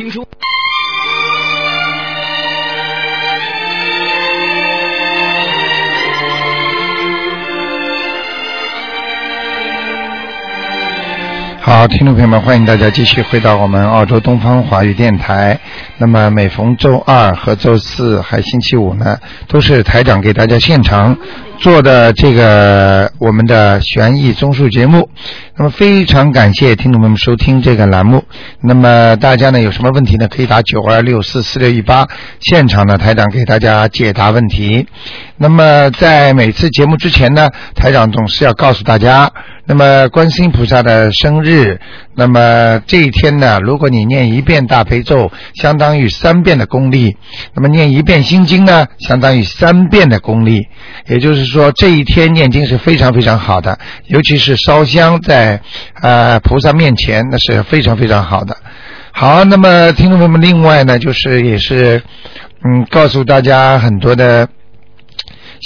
听说。好，听众朋友们，欢迎大家继续回到我们澳洲东方华语电台。那么每逢周二和周四，还星期五呢，都是台长给大家现场做的这个我们的悬疑综述节目。那么非常感谢听众朋友们收听这个栏目。那么大家呢有什么问题呢？可以打九二六四四六一八，现场呢台长给大家解答问题。那么在每次节目之前呢，台长总是要告诉大家，那么观世音菩萨的生日，那么这一天呢，如果你念一遍大悲咒，相当于三遍的功力；那么念一遍心经呢，相当于三遍的功力。也就是说，这一天念经是非常非常好的，尤其是烧香在呃菩萨面前，那是非常非常好的。好，那么听众朋友们，另外呢，就是也是嗯，告诉大家很多的。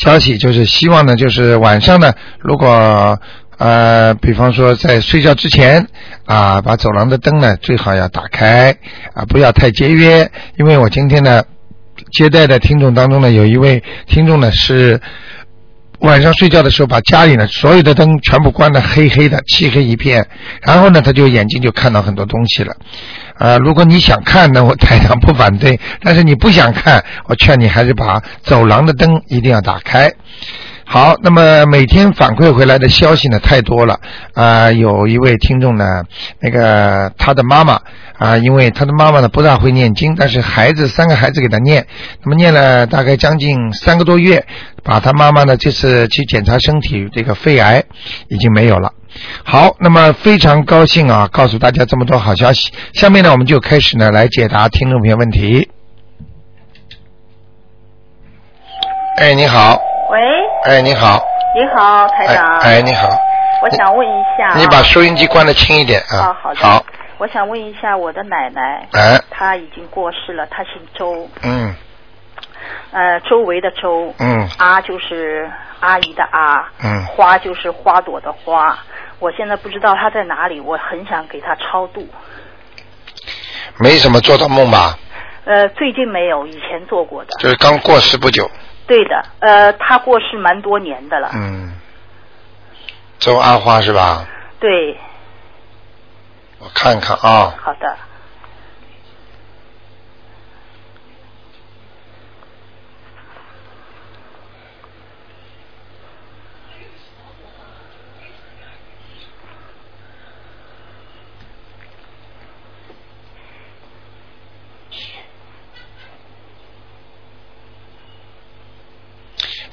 消息就是希望呢，就是晚上呢，如果呃，比方说在睡觉之前啊，把走廊的灯呢最好要打开啊，不要太节约。因为我今天呢接待的听众当中呢，有一位听众呢是晚上睡觉的时候把家里呢所有的灯全部关的黑黑的，漆黑一片，然后呢他就眼睛就看到很多东西了。啊，如果你想看呢，我台长不反对；但是你不想看，我劝你还是把走廊的灯一定要打开。好，那么每天反馈回来的消息呢太多了啊，有一位听众呢，那个他的妈妈啊，因为他的妈妈呢不大会念经，但是孩子三个孩子给他念，那么念了大概将近三个多月，把他妈妈呢这次去检查身体，这个肺癌已经没有了。好，那么非常高兴啊，告诉大家这么多好消息。下面呢，我们就开始呢来解答听众朋友问题。哎，你好，喂，哎，你好，你好，台哎长。哎，你好，我想问一下啊。你把收音机关的轻一点啊。啊，好的。好，我想问一下我的奶奶，哎，她已经过世了，她姓周，嗯呃，周围的周，嗯阿就是阿姨的阿，嗯花就是花朵的花。我现在不知道她在哪里，我很想给她超度。没什么做到梦吧？呃，最近没有，以前做过的。就是刚过世不久。对的，呃，他过世蛮多年的了。嗯，周阿花是吧？对，我看看啊，好的。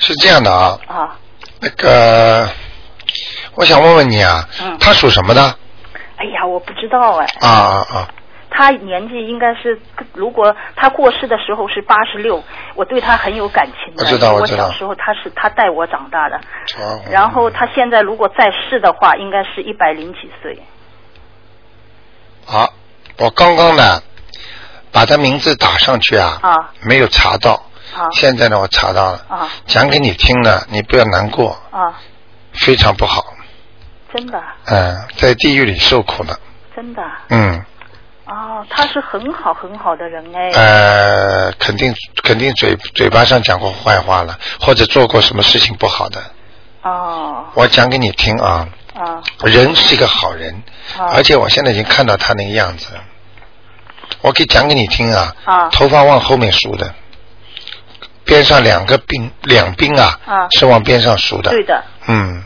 是这样的啊，啊，那个，我想问问你啊，嗯他属什么的？哎呀，我不知道哎。啊啊啊！他年纪应该是，如果他过世的时候是八十六，我对他很有感情的。我知道我知道小时候他是他带我长大的，哦然后他现在如果在世的话，应该是一百零几岁。好，我刚刚呢把他名字打上去啊，啊没有查到，啊现在呢我查到了，啊。讲给你听呢，你不要难过，啊！非常不好，真的？嗯，在地狱里受苦了，真的？嗯，哦，他是很好很好的人哎。呃，肯定肯定嘴嘴巴上讲过坏话了，或者做过什么事情不好的，哦。我讲给你听啊，啊。人是一个好人，啊。而且我现在已经看到他那个样子，我可以讲给你听啊，啊。头发往后面梳的，边上两个鬓两鬓啊，啊。是往边上梳的，对的。嗯，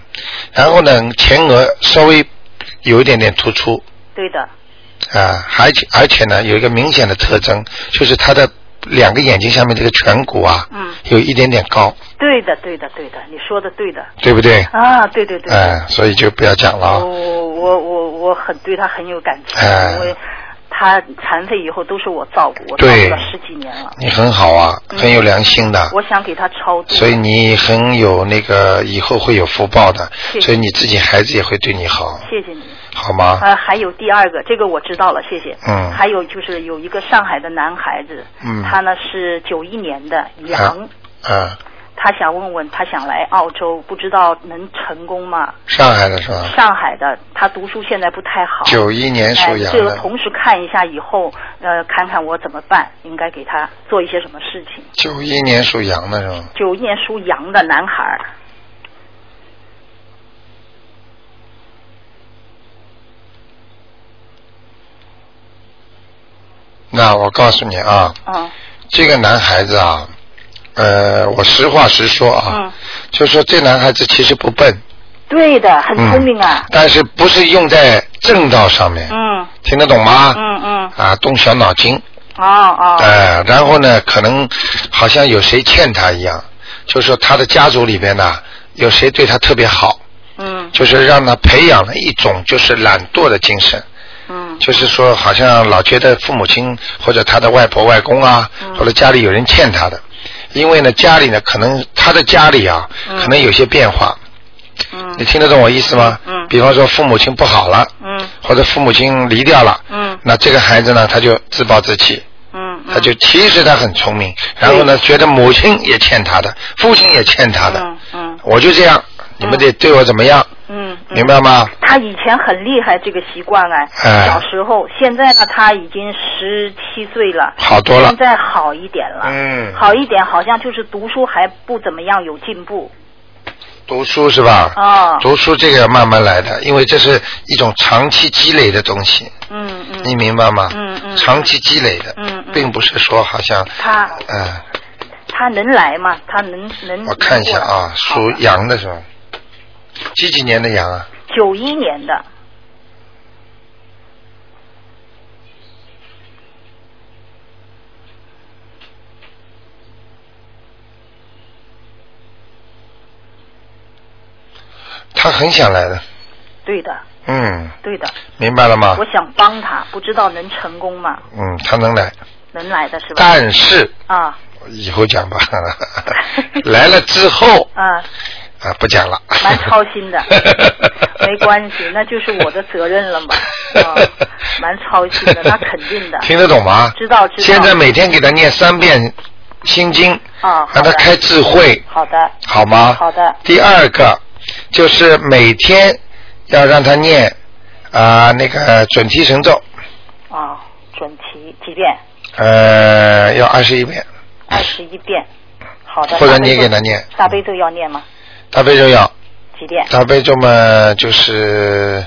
然后呢，前额稍微有一点点突出。对的。啊，而且而且呢，有一个明显的特征，就是他的两个眼睛下面这个颧骨啊，嗯。有一点点高，对的对的对的，你说的对的。对不对？啊，对对对。哎、所以就不要讲了。啊。我我我我很对他很有感情，哎他残废以后都是我照顾，我照顾了十几年了。你很好啊，嗯很有良心的。我想给他超度。所以你很有那个以后会有福报的，谢谢所以你自己孩子也会对你好，谢谢你。好吗？呃，还有第二个，这个我知道了，谢谢。嗯还有就是有一个上海的男孩子，嗯他呢是九一年的羊，嗯他想问问，他想来澳洲，不知道能成功吗？上海的是吧？上海的，他读书现在不太好。九一年属哎，这个，同时看一下以后，呃，看看我怎么办，应该给他做一些什么事情。九一年属羊的是吧？九一年属羊的男孩儿，那我告诉你啊，嗯这个男孩子啊，呃，我实话实说啊，嗯，就说这男孩子其实不笨，对的，很聪明啊。但是不是用在正道上面，嗯。听得懂吗？嗯嗯，啊，动小脑筋，哦哦，哎、然后呢，可能好像有谁欠他一样，就是说他的家族里边呢，有谁对他特别好，嗯。就是让他培养了一种就是懒惰的精神，嗯。就是说好像老觉得父母亲或者他的外婆外公啊，嗯。或者家里有人欠他的，因为呢家里呢可能他的家里啊，嗯。可能有些变化，嗯。你听得懂我意思吗？嗯。比方说父母亲不好了，嗯。或者父母亲离掉了，嗯。那这个孩子呢他就自暴自弃。嗯，他就其实他很聪明，然后呢，觉得母亲也欠他的，父亲也欠他的，嗯嗯。我就这样，你们得对我怎么样，嗯，嗯。明白吗？他以前很厉害这个习惯哎，哎。小时候，现在呢他已经十七岁了，好多了。现，在好一点了，嗯。好一点，好像就是读书还不怎么样，有进步，读书是吧？哦，读书这个要慢慢来的，因为这是一种长期积累的东西，嗯嗯，你明白吗？嗯嗯。长期积累的，嗯嗯。并不是说好像，他嗯、他能来吗？他能能？我看一下啊，属羊的是吧？几几年的羊啊？九一年的，他很想来的，对的，嗯，对的，明白了吗？我？想帮他，不知道能成功吗？嗯，他能来，能来的是吧？但是啊。以后讲吧，来了之后啊，啊不讲了，蛮操心的 没关系，那就是我的责任了嘛，啊，蛮操心的，那肯定的。听得懂吗？知道知道现在每天给他念三遍心经，啊，让他开智慧，好的，好吗？好的，第二个就是每天要让他念啊、那个准提神咒，啊，准提几遍？呃，要二十一遍，二十一遍。好的。或者你给他念大悲咒要念吗？大悲咒要，几遍？大悲咒嘛就是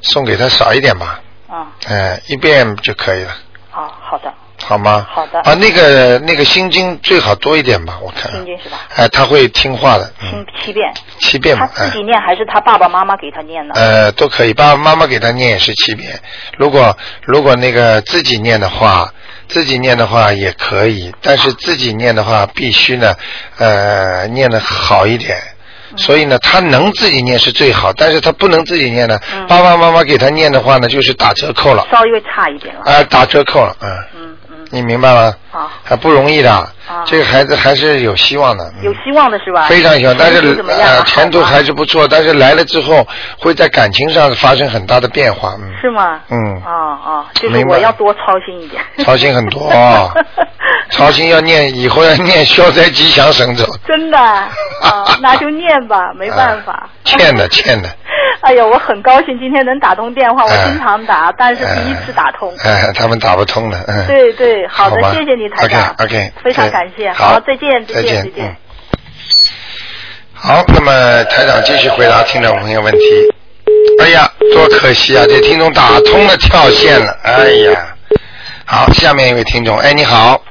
送给他少一点吧，啊，嗯、一遍就可以了。啊，好的，好吗？好的啊，那个那个心经最好多一点吧，我看。心经是吧？哎，他会听话的，听嗯，七遍。七遍吧，哎他自己念还是他爸爸妈妈给他念呢？呃，都可以，爸爸妈妈给他念也是七遍。如果如果那个自己念的话，自己念的话也可以，但是自己念的话必须呢，呃，念的好一点。嗯。所以呢，他能自己念是最好，但是他不能自己念呢，嗯。爸爸妈妈给他念的话呢，就是打折扣了，稍微差一点了。啊、打折扣了，嗯，嗯。嗯，你明白吗？啊，还不容易的，啊这个孩子还是有希望的，嗯有希望的是吧？非常希望，但是？呃前途还是不错，但是来了之后会在感情上发生很大的变化，嗯，是吗？嗯啊啊，就是我要多操心一点。操心很多啊 操心要念，以后要念消灾吉祥神咒，真的啊，那就念吧，没办法。啊欠的欠的，哎呀，我很高兴今天能打通电话，我哎经常打，但是第一次打通。哎，他们打不通的，嗯，对对，好的，谢谢你台长 OK OK，非常感谢，好，再见再见再见嗯。好，那么台长继续回答听众朋友问题。哎呀，多可惜啊！这听众打通了跳线了，哎呀。好，下面一位听众，哎，你好，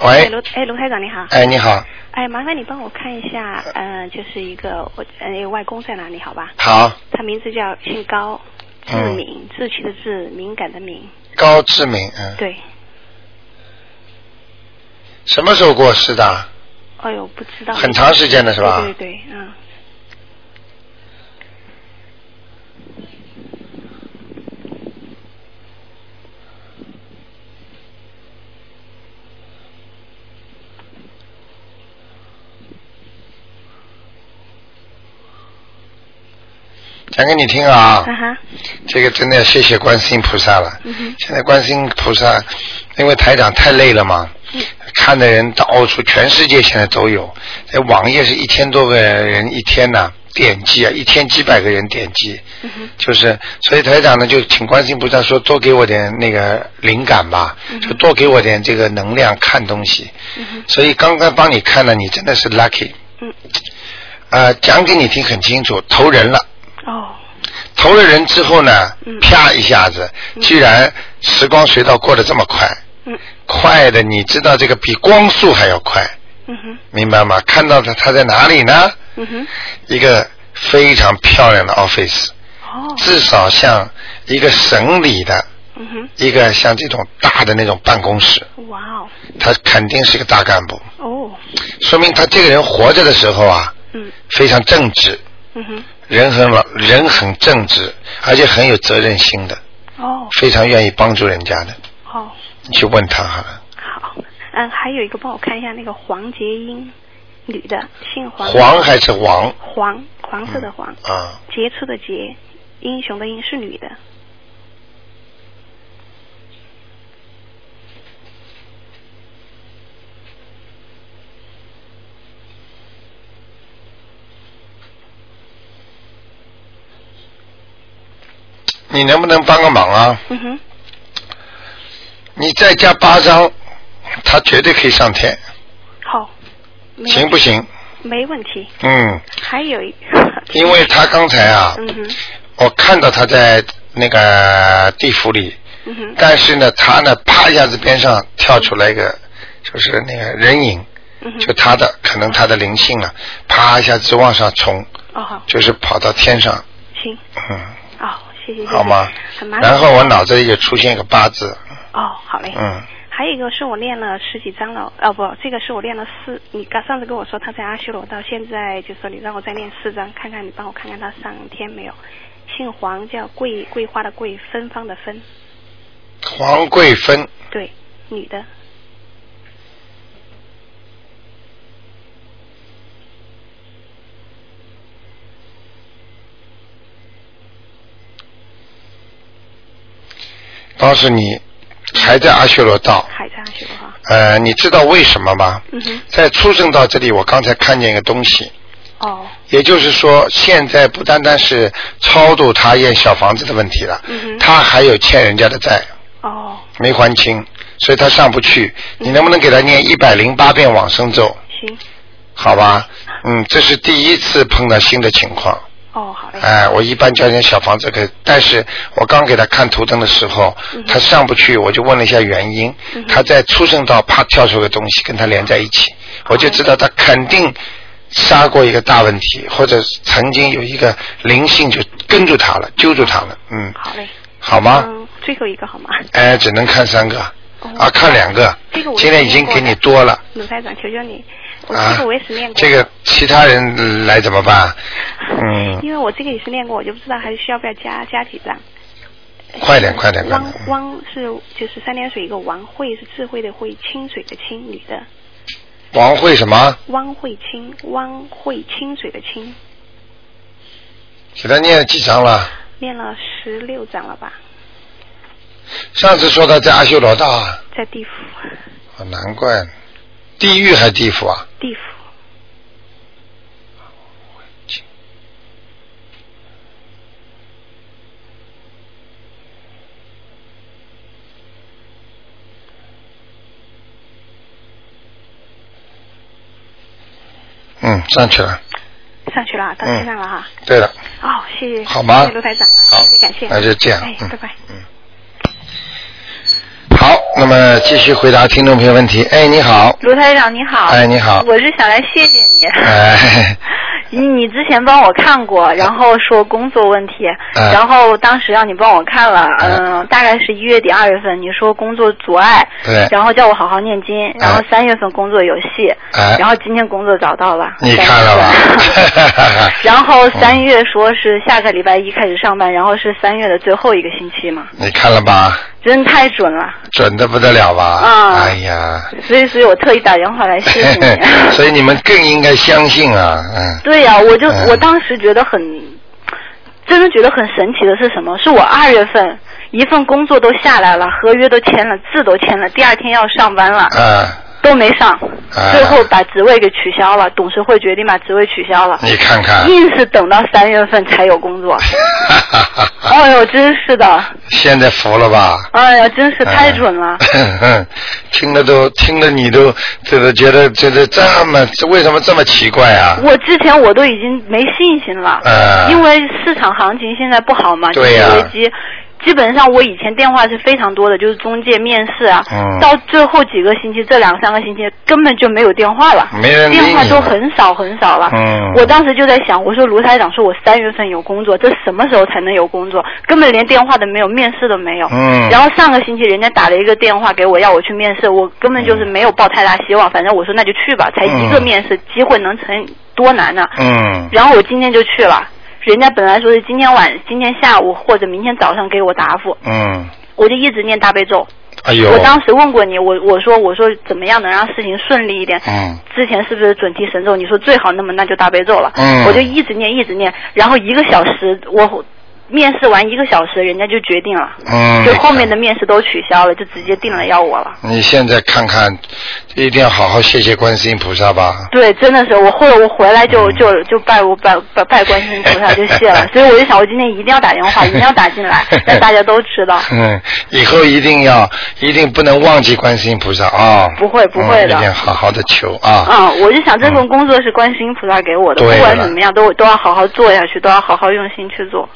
哎，喂，卢哎，卢台长你好。哎，你好，哎，麻烦你帮我看一下，呃，就是一个我呃外公在哪里？好吧，好，他名字叫姓高，志嗯敏，志气的志，敏感的敏。高志敏，嗯，对，什么时候过世的？哎呦，不知道。很长时间的是吧对对对，嗯。讲给你听啊。这个真的要谢谢观世音菩萨了。嗯。现在观世音菩萨，因为台长太累了嘛，嗯看的人到处，全世界现在都有。在网页是一千多个人一天呐、点击啊，一天几百个人点击。嗯。就是，所以台长呢，就请观世音菩萨说，多给我点那个灵感吧，就多给我点这个能量看东西。所以刚刚帮你看了，你真的是 lucky。嗯。呃，讲给你听很清楚，投人了。哦。投了人之后呢，嗯啪一下子，居然时光隧道过得这么快，嗯快的你知道这个比光速还要快，嗯哼明白吗？看到他他在哪里呢？嗯哼。一个非常漂亮的 office，哦。至少像一个省里的嗯哼。一个像这种大的那种办公室，哇哦。他肯定是个大干部，哦。说明他这个人活着的时候啊，嗯非常正直，嗯哼。人很老，人很正直，而且很有责任心的，哦非常愿意帮助人家的。哦你去问他好了。好，嗯，还有一个帮我看一下那个黄洁英，女的，姓黄。黄还是王？黄，黄色的黄。啊，杰出的杰，英雄的英是女的。你能不能帮个忙啊？嗯哼。你再加八张，他绝对可以上天，好。行不行？没问题。嗯，还有一。因为他刚才啊，嗯哼。我看到他在那个地府里，嗯哼。但是呢，他呢，啪一下子边上跳出来一个，就是那个人影。就他的可能他的灵性啊，啪一下子往上冲。就是跑到天上，行。嗯，哦，谢谢谢谢。好吗很麻？烦。然后我脑子里就出现一个八字，哦，好嘞。嗯。还有一个是我练了十几张了，哦不，这个是我练了四。你刚上次跟我说他在阿修罗道，现在就说你让我再练四张，看看你帮我看看他上天没有。姓黄，叫桂桂花的桂，芬芳的芬，黄桂芬，对，女的。当时你还在阿修罗道，还在阿修罗道。呃，你知道为什么吗？嗯哼。在出生到这里，我刚才看见一个东西，哦。也就是说，现在不单单是超度他验小房子的问题了，嗯哼。他还有欠人家的债，哦。没还清，所以他上不去。你能不能给他念一百零八遍往生咒？行。好吧，嗯，这是第一次碰到新的情况。哦，好嘞。哎，我一般叫人家小房子给，但是我刚给他看图腾的时候，嗯他上不去，我就问了一下原因，嗯他在出生道啪跳出个东西跟他连在一起，我就知道他肯定杀过一个大问题，或者曾经有一个灵性就跟住他了，揪住他了，嗯，好嘞。好吗？嗯，最后一个好吗？哎，只能看三个，哦啊，看两个，这个我今天已经给你多了。鲁台长，求求你，我啊这个我也是练过。这个其他人来怎么办？嗯，因为我这个也是练过，我就不知道还需要不要加加几张。快点快点快汪点汪是就是三点水一个王慧是智慧的慧，清水的清，女的。王慧什么？汪慧清，汪慧清水的清，给他念了几张了？念了十六章了吧，上次说他在阿修罗道啊，在地府，啊难怪，地狱还地府啊？地府。嗯，上去了。上去了，到天上了哈。对了，哦，谢谢，好吗谢谢卢台长，啊好谢谢感谢，那就这样哎，嗯拜拜。好，那么继续回答听众朋友问题。哎，你好，卢台长你好，哎你好我是想来谢谢你。哎，你你之前帮我看过，然后说工作问题，嗯然后当时让你帮我看了，哎嗯、大概是一月底二月份，你说工作阻碍，对然后叫我好好念经，然后三月份工作有戏，哎然后今天工作找到了，你看了吧 然后三月说是下个礼拜一开始上班，然后是三月的最后一个星期嘛，你看了吧？真太准了，准的不得了吧？啊哎呀，所以所以我特意打电话来谢谢你。所以你们更应该相信啊，嗯。对呀、我就、嗯我当时觉得很真的觉得很神奇的是什么？是我二月份一份工作都下来了，合约都签了，字都签了，第二天要上班了。啊。都没上，最后把职位给取消了。董事会决定把职位取消了。你看看，硬是等到三月份才有工作。哎呦，真是的。现在服了吧？哎呀，真是太准了。听了都听了，你都这个觉得觉得这么为什么这么奇怪啊？我之前我都已经没信心了，因为市场行情现在不好嘛，对呀。危机。基本上我以前电话是非常多的，就是中介面试啊，到最后几个星期，这两三个星期根本就没有电话了，电话都很少很少了。我当时就在想，我说卢台长说我三月份有工作，这什么时候才能有工作？根本连电话都没有，面试都没有。然后上个星期人家打了一个电话给我，要我去面试，我根本就是没有抱太大希望。反正我说那就去吧，才一个面试机会能成多难呢？然后我今天就去了。人家本来说是今天晚、今天下午或者明天早上给我答复，嗯，我就一直念大悲咒。哎呦！我当时问过你，我我说我说怎么样能让事情顺利一点？嗯。之前是不是准提神咒？你说最好，那么那就大悲咒了。嗯。我就一直念，一直念，然后一个小时我。面试完一个小时，人家就决定了，嗯，就后面的面试都取消了，就直接定了要我了。你现在看看，一定要好好谢谢观世音菩萨吧。对，真的是我后来我回来就就就拜我拜拜拜观世音菩萨 就谢了，所以我就想我今天一定要打电话，一定要打进来，让大家都知道。嗯，以后一定要一定不能忘记观世音菩萨啊。不会不会的。一定好好的求啊。嗯，我就想这份工作是观世音菩萨给我的，不管怎么样都都要好好做下去，都要好好用心去做。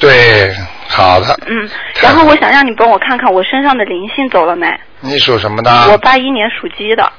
对。好的。嗯，然后我想让你帮我看看我身上的灵性走了没？你属什么的？我八一年属鸡的。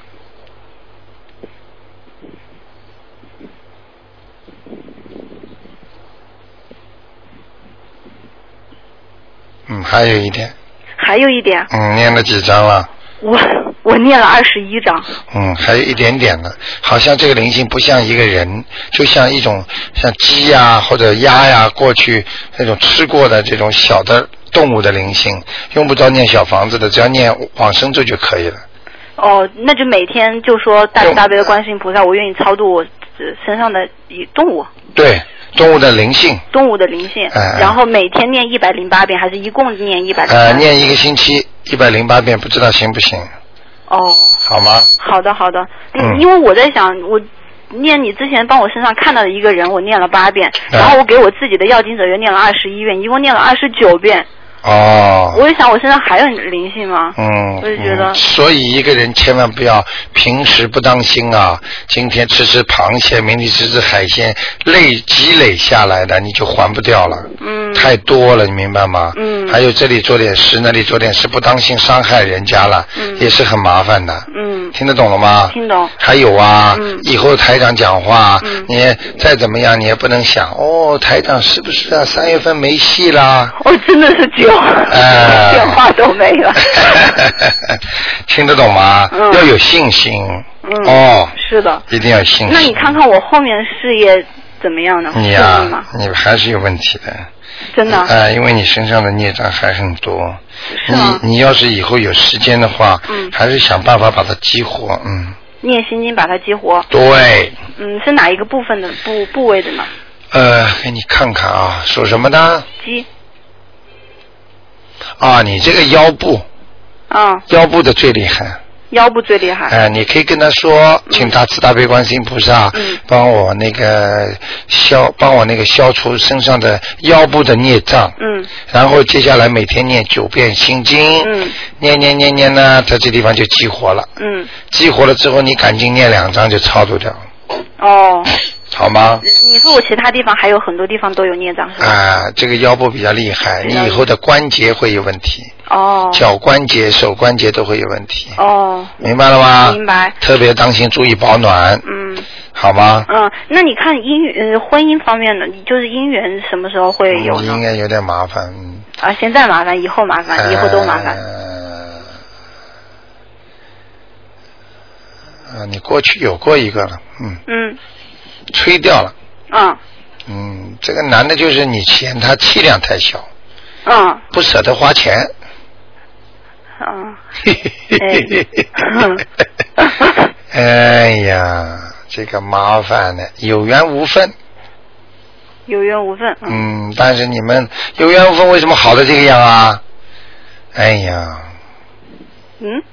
嗯，还有一点。还有一点。嗯，念了几张了？我我念了二十一章。嗯，还有一点点的，好像这个灵性不像一个人，就像一种像鸡呀或者鸭呀，过去那种吃过的这种小的动物的灵性，用不着念小房子的，只要念往生咒就可以了。哦，那就每天就说大慈大悲的观世音菩萨，我愿意超度我身上的动物。对，动物的灵性。中午的灵性。嗯。然后每天念一百零八遍，还是一共念一百？呃，念一个星期。一百零八遍，不知道行不行？哦，好吗？好的，好的。嗯，因为我在想，我念你之前帮我身上看到的一个人，我念了八遍，然后我给我自己的要经者又念了二十一遍，一共念了二十九遍。哦，我就想我现在还有灵性吗？嗯，我就觉得，所以一个人千万不要平时不当心啊！今天吃吃螃蟹，明天吃吃海鲜，累积累下来的你就还不掉了。嗯，太多了，你明白吗？嗯，还有这里做点事，那里做点事，不当心伤害人家了，嗯，也是很麻烦的。嗯，听得懂了吗？听懂。还有啊，嗯，以后台长讲话，嗯，你再怎么样，你也不能想哦，台长是不是啊？三月份没戏啦？哦，真的是绝。电话都没了，听得懂吗？要有信心。哦，是的，一定要信心。那你看看我后面事业怎么样呢？你呀，你还是有问题的。真的。啊，因为你身上的孽障还很多。你你要是以后有时间的话，嗯，还是想办法把它激活，嗯。念心经把它激活。对。嗯，是哪一个部分的部部位的呢？呃，给你看看啊，属什么的？鸡。啊，你这个腰部，啊，腰部的最厉害，腰部最厉害。哎，你可以跟他说，请大慈大悲观世音菩萨，帮我那个消，帮我那个消除身上的腰部的孽障。嗯。然后接下来每天念九遍心经。嗯。念念念念呢，在这地方就激活了。嗯。激活了之后，你赶紧念两张就超度掉。哦。好吗？你说我其他地方还有很多地方都有孽障是吧？啊，这个腰部比较厉害，你以后的关节会有问题。哦。脚关节、手关节都会有问题。哦。明白了吗？明白。特别当心，注意保暖。嗯。好吗？嗯，那你看姻缘、呃婚姻方面的，就是姻缘什么时候会有呢？应该有点麻烦。啊，现在麻烦，以后麻烦，以后都麻烦。啊，你过去有过一个了，嗯。嗯。吹掉了。嗯。嗯，这个男的就是你嫌他气量太小。嗯。不舍得花钱。嗯。哎呀，这个麻烦了，有缘无分。有缘无分。嗯，但是你们有缘无分，为什么好的这个样啊？哎呀。嗯。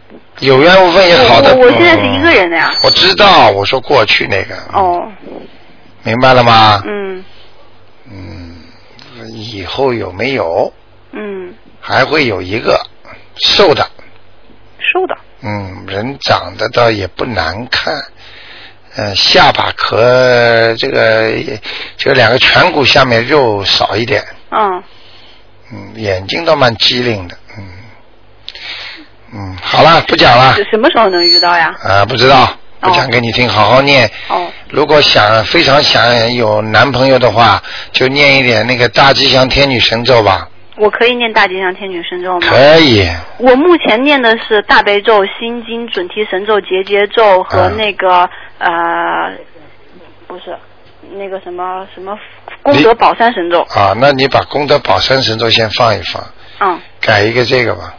有缘无分也好的。我我现在是一个人的呀。我知道，我说过去那个。哦。明白了吗？嗯。嗯，以后有没有？嗯。还会有一个瘦的。瘦的。嗯，人长得倒也不难看，嗯，下巴壳这个这两个颧骨下面肉少一点。嗯。嗯，眼睛倒蛮机灵的，嗯。嗯，好了，不讲了。什么时候能遇到呀？啊，不知道，不讲给你听，好好念。哦。如果想非常想有男朋友的话，就念一点那个大吉祥天女神咒吧。我可以念大吉祥天女神咒吗？可以。我目前念的是大悲咒、心经、准提神咒、结节咒和那个呃，不是那个什么什么功德宝山神咒。啊，那你把功德宝山神咒先放一放。嗯。改一个这个吧。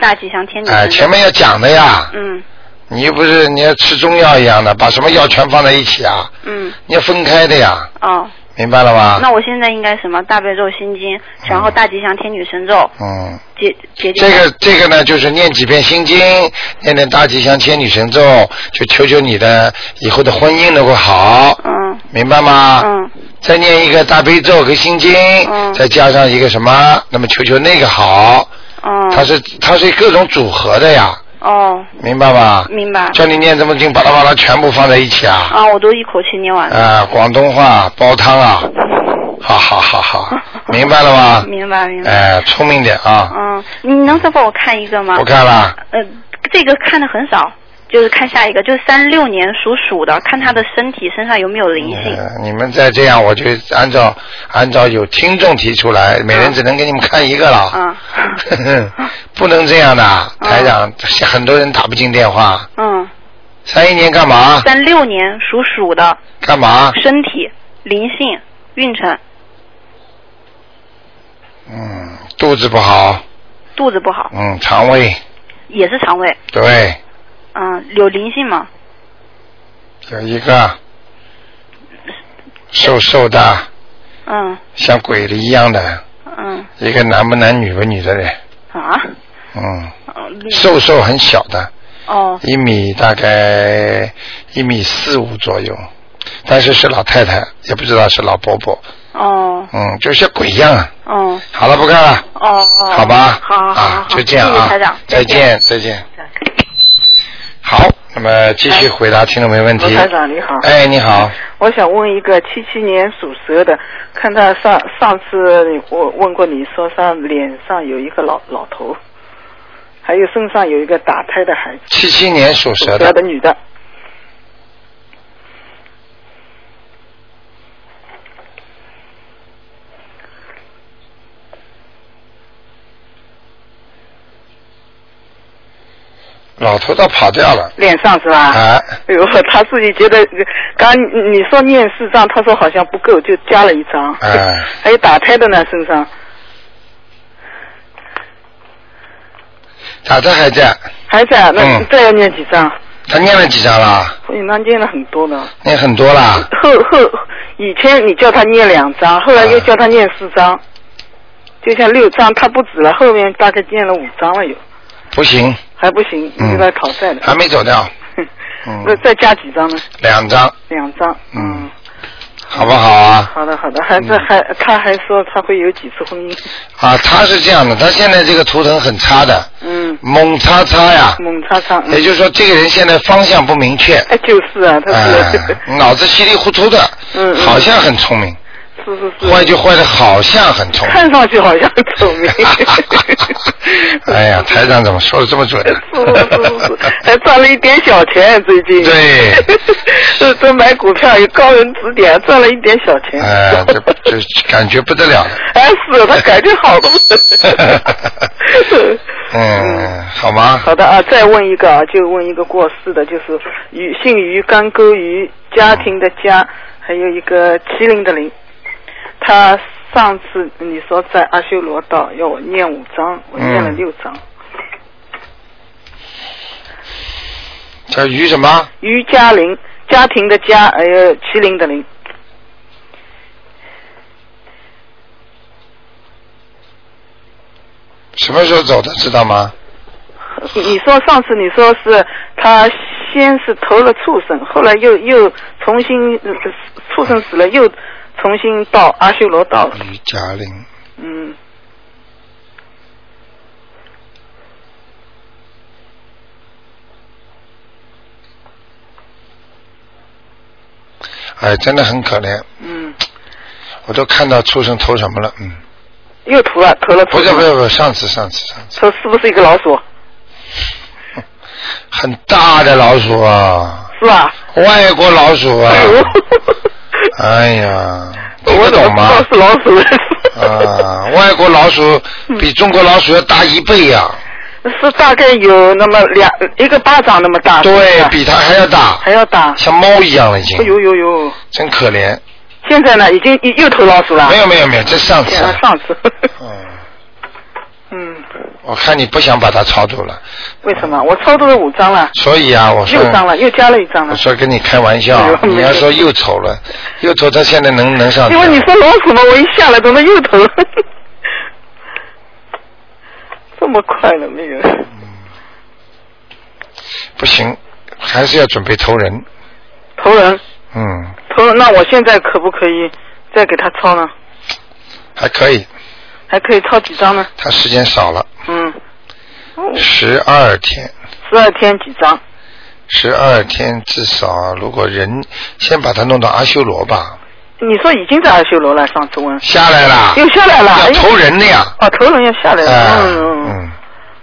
大吉祥天女。哎，前面要讲的呀。嗯。你又不是你要吃中药一样的，把什么药全放在一起啊？嗯。你要分开的呀。哦。明白了吧？那我现在应该什么大悲咒心经，然后大吉祥天女神咒。嗯。结结。这个这个呢，就是念几遍心经，念念大吉祥天女神咒，就求求你的以后的婚姻能够好。嗯。明白吗？嗯。再念一个大悲咒和心经，嗯再加上一个什么，那么求求那个好。哦。它是它是各种组合的呀。哦，明白吧？明白。叫你念这么经，巴拉巴拉全部放在一起啊！啊，我都一口气念完了。啊，广东话煲汤啊！好好好好，明白了吗？明白明白。哎，聪明点啊！嗯，你能再帮我看一个吗？不看了。呃，这个看的很少。就是看下一个，就是三六年属鼠的，看他的身体身上有没有灵性。你们再这样，我就按照按照有听众提出来，每人只能给你们看一个了。嗯。不能这样的，台长，很多人打不进电话。嗯。三一年干嘛？三六年属鼠的。干嘛？身体灵性运程。嗯，肚子不好。肚子不好。嗯，肠胃。也是肠胃。对。嗯，有灵性吗？有一个，瘦瘦的，嗯，像鬼的一样的，嗯，一个男不男女不女的人，啊，嗯，瘦瘦很小的，哦，一米大概一米四五左右，但是是老太太，也不知道是老伯伯，哦，嗯，就像鬼一样，哦，好了，不看了，哦哦，好吧，好好好，就这样啊，再见。再见。好，那么继续回答听众没问题。罗台长你好。哎，你好。我想问一个七七年属蛇的，看他上上次我问过你说上脸上有一个老老头，还有身上有一个打胎的孩子。七七年属蛇的。的女的。老头倒跑掉了，脸上是吧？啊！哎呦，他自己觉得，刚你说念四张，他说好像不够，就加了一张。哎。还有打胎的呢，身上。打胎还在。还在，那再要念几张？他念了几张了？那念了很多了。念很多啦。后后以前你叫他念两张，后来又叫他念四张，就像六张，他不止了，后面大概念了五张了有。不行。还不行，你在讨债的。还没走掉。那再加几张呢？两张。两张。嗯。好不好啊？好的好的，还这还他还说他会有几次婚姻。啊，他是这样的，他现在这个图腾很差的。嗯。猛叉叉呀。猛叉叉。也就是说，这个人现在方向不明确。哎，就是啊，他是。脑子稀里糊涂的。嗯。好像很聪明。是是是。坏就坏的好像很聪明。看上去好像很聪明。哎呀，台长怎么说的这么准？是是是，还赚了一点小钱最近。对。这这买股票有高人指点，赚了一点小钱。哎，这这感觉不得了。哎，是他感觉好的。嗯，好吗？好的啊，再问一个啊，就问一个过世的，就是鱼姓于，干沟鱼，家庭的家，还有一个麒麟的麟，他上次你说在阿修罗道要我念五章，我念了六章。叫于什么？于家林，家庭的家，哎呦，麒麟的麟。什么时候走的，知道吗？你说上次你说是他先是投了畜生，后来又又重新畜生死了又。重新到阿修罗道了。于嘉玲。嗯。哎，真的很可怜。嗯。我都看到畜生投什么了，嗯。又投了，投了。不是不是不是，上次上次上次。投是不是一个老鼠？很大的老鼠啊！是吧？外国老鼠啊！哎 呀，听得懂吗？是老鼠。啊，外国老鼠比中国老鼠要大一倍呀！是大概有那么两一个巴掌那么大。对比它还要大。还要大。像猫一样了已经。呦呦呦！真可怜。现在呢，已经又又投老鼠了。没有没有没有，这上次。上次。嗯。嗯。我看你不想把它超度了。为什么？我超度了五张了。所以啊，我说。六张了，又加了一张了。我说跟你开玩笑，你要说又丑了，又丑，他现在能能上。因为你说老鼠嘛，我一下来，怎么又投了？这么快了没有？嗯。不行，还是要准备投人。投人。嗯。投那我现在可不可以再给他抄呢？还可以。还可以抄几张呢？他时间少了。嗯。十二天。十二天几张？十二天至少，如果人先把他弄到阿修罗吧。你说已经在阿修罗了，上次问。下来了。又下来了。要投人的呀。哦，投人要下来了。嗯嗯嗯。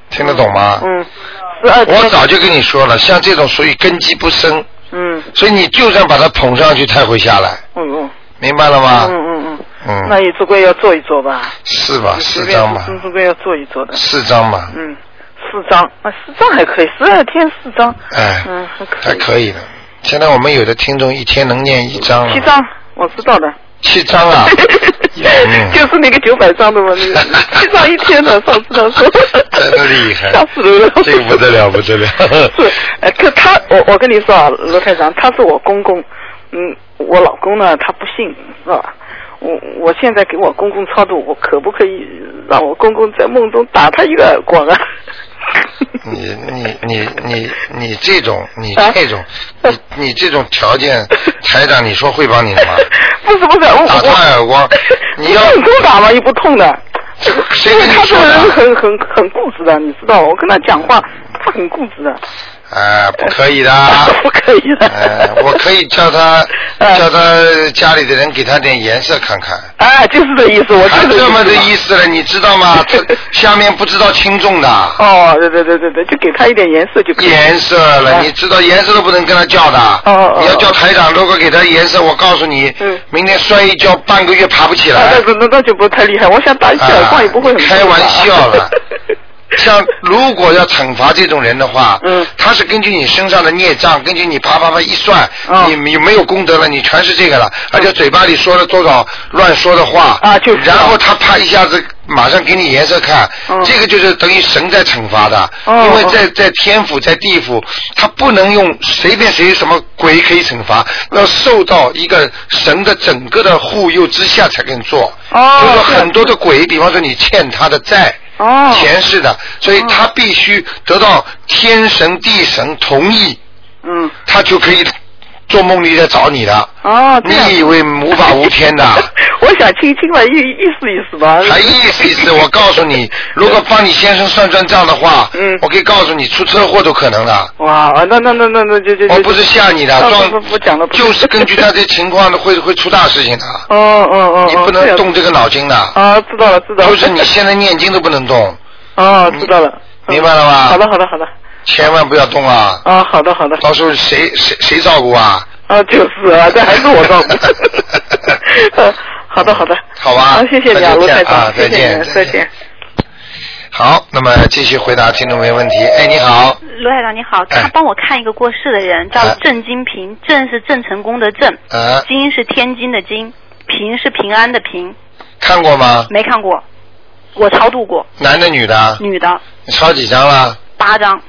听得懂吗？嗯。十二天。我早就跟你说了，像这种属于根基不深。嗯。所以你就算把它捧上去，它会下来。嗯嗯。明白了吗？嗯嗯嗯。嗯，那也总归要做一做吧。是吧？四张吧。总归要做一做的。四张吧。嗯，四张啊，四张还可以，十二天四张。哎。嗯，还可以。还可以的。现在我们有的听众一天能念一张。七张，我知道的。七张啊！就是那个九百张的嘛，那个 七张一天的，上次他说。真的厉害。吓死人了。这个不得了，不得了。是，哎，可他，我我跟你说啊，罗太长，他是我公公，嗯，我老公呢，他不信，是吧？我我现在给我公公超度，我可不可以让我公公在梦中打他一个耳光啊？你你你你你这种你这种你你这种条件，台长你说会帮你吗？不是不是，我打他耳光，你要痛打嘛？又不痛的。谁跟你说的？他是很很很固执的，你知道，我跟他讲话，他很固执的。哎，不可以的，不可以的。哎，我可以叫他，叫他家里的人给他点颜色看看。哎，就是这意思，我还这么的意思了，你知道吗？这下面不知道轻重的。哦，对对对对对，就给他一点颜色就可以。颜色了，你知道颜色都不能跟他叫的。哦哦。你要叫台长，如果给他颜色，我告诉你，明天摔一跤，半个月爬不起来。那那那就不太厉害，我想打一下耳光也不会很。开玩笑了。像如果要惩罚这种人的话，嗯，他是根据你身上的孽障，根据你啪啪啪一算，你你没有功德了，你全是这个了，而且嘴巴里说了多少乱说的话，啊，就然后他啪一下子马上给你颜色看，这个就是等于神在惩罚的，因为在在天府在地府，他不能用随便谁什么鬼可以惩罚，要受到一个神的整个的护佑之下才能做，就是说很多的鬼，比方说你欠他的债。哦，前世的，所以他必须得到天神地神同意，嗯，他就可以做梦里在找你的。哦，你以为无法无天的？我想听听嘛，意意思意思吧。还意思意思？我告诉你，如果帮你先生算算账的话，嗯，我可以告诉你，出车祸都可能的。哇，那那那那那就就。我不是吓你的。就是根据他这情况的，会会出大事情的。哦哦哦。你不能动这个脑筋的。啊，知道了知道了。就是你现在念经都不能动。哦，知道了，明白了吧？好的，好的，好的。千万不要动啊！啊，好的，好的。到时候谁谁谁照顾啊？啊，就是啊，这还是我照顾。好的，好的。好吧。好，谢谢你啊，卢太长，再见，再见。好，那么继续回答听众没问题。哎，你好。罗海长，你好，他帮我看一个过世的人，叫郑金平，郑是郑成功的郑，金是天津的金，平是平安的平。看过吗？没看过。我超度过。男的女的？女的。你超几张了？八张。